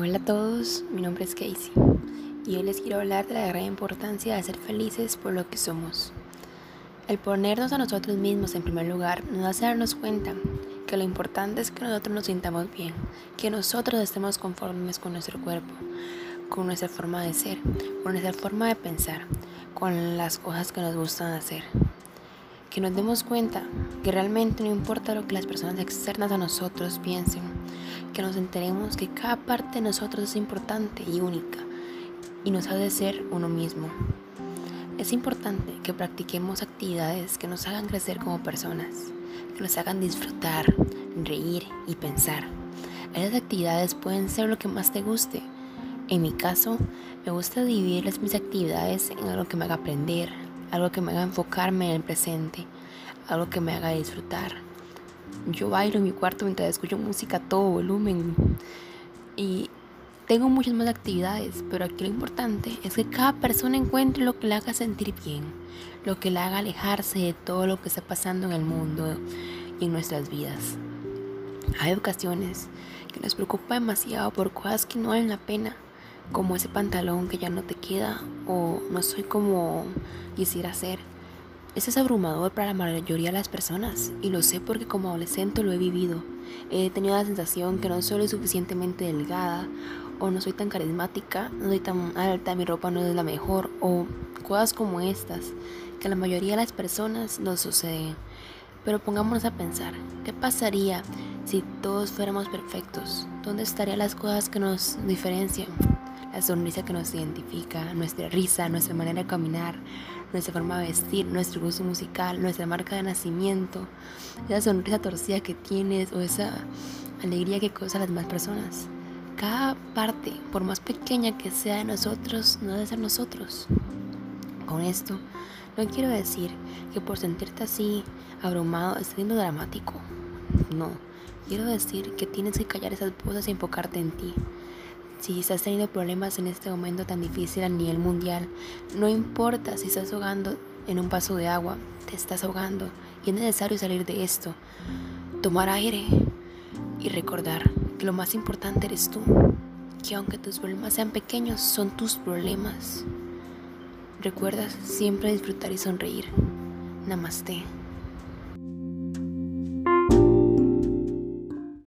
Hola a todos, mi nombre es Casey y hoy les quiero hablar de la gran importancia de ser felices por lo que somos. El ponernos a nosotros mismos en primer lugar nos hace darnos cuenta que lo importante es que nosotros nos sintamos bien, que nosotros estemos conformes con nuestro cuerpo, con nuestra forma de ser, con nuestra forma de pensar, con las cosas que nos gustan hacer. Que nos demos cuenta que realmente no importa lo que las personas externas a nosotros piensen, que nos enteremos que cada parte de nosotros es importante y única y nos hace ser uno mismo. Es importante que practiquemos actividades que nos hagan crecer como personas, que nos hagan disfrutar, reír y pensar. Esas actividades pueden ser lo que más te guste. En mi caso, me gusta dividir mis actividades en algo que me haga aprender, algo que me haga enfocarme en el presente, algo que me haga disfrutar. Yo bailo en mi cuarto mientras escucho música a todo volumen y tengo muchas más actividades, pero aquí lo importante es que cada persona encuentre lo que le haga sentir bien, lo que le haga alejarse de todo lo que está pasando en el mundo y en nuestras vidas. Hay ocasiones que nos preocupa demasiado por cosas que no valen la pena, como ese pantalón que ya no te queda o no soy como quisiera ser. Eso es abrumador para la mayoría de las personas y lo sé porque como adolescente lo he vivido. He tenido la sensación que no soy suficientemente delgada o no soy tan carismática, no soy tan alta, mi ropa no es la mejor o cosas como estas que a la mayoría de las personas nos suceden. Pero pongámonos a pensar, ¿qué pasaría si todos fuéramos perfectos? ¿Dónde estarían las cosas que nos diferencian? La sonrisa que nos identifica, nuestra risa, nuestra manera de caminar, nuestra forma de vestir, nuestro gusto musical, nuestra marca de nacimiento, esa sonrisa torcida que tienes o esa alegría que causa a las demás personas. Cada parte, por más pequeña que sea de nosotros, no debe ser nosotros. Con esto, no quiero decir que por sentirte así, abrumado, estés siendo dramático. No, quiero decir que tienes que callar esas voces y enfocarte en ti. Si estás teniendo problemas en este momento tan difícil a nivel mundial, no importa si estás ahogando en un vaso de agua, te estás ahogando y es necesario salir de esto, tomar aire y recordar que lo más importante eres tú, que aunque tus problemas sean pequeños, son tus problemas. Recuerda siempre disfrutar y sonreír. Namaste.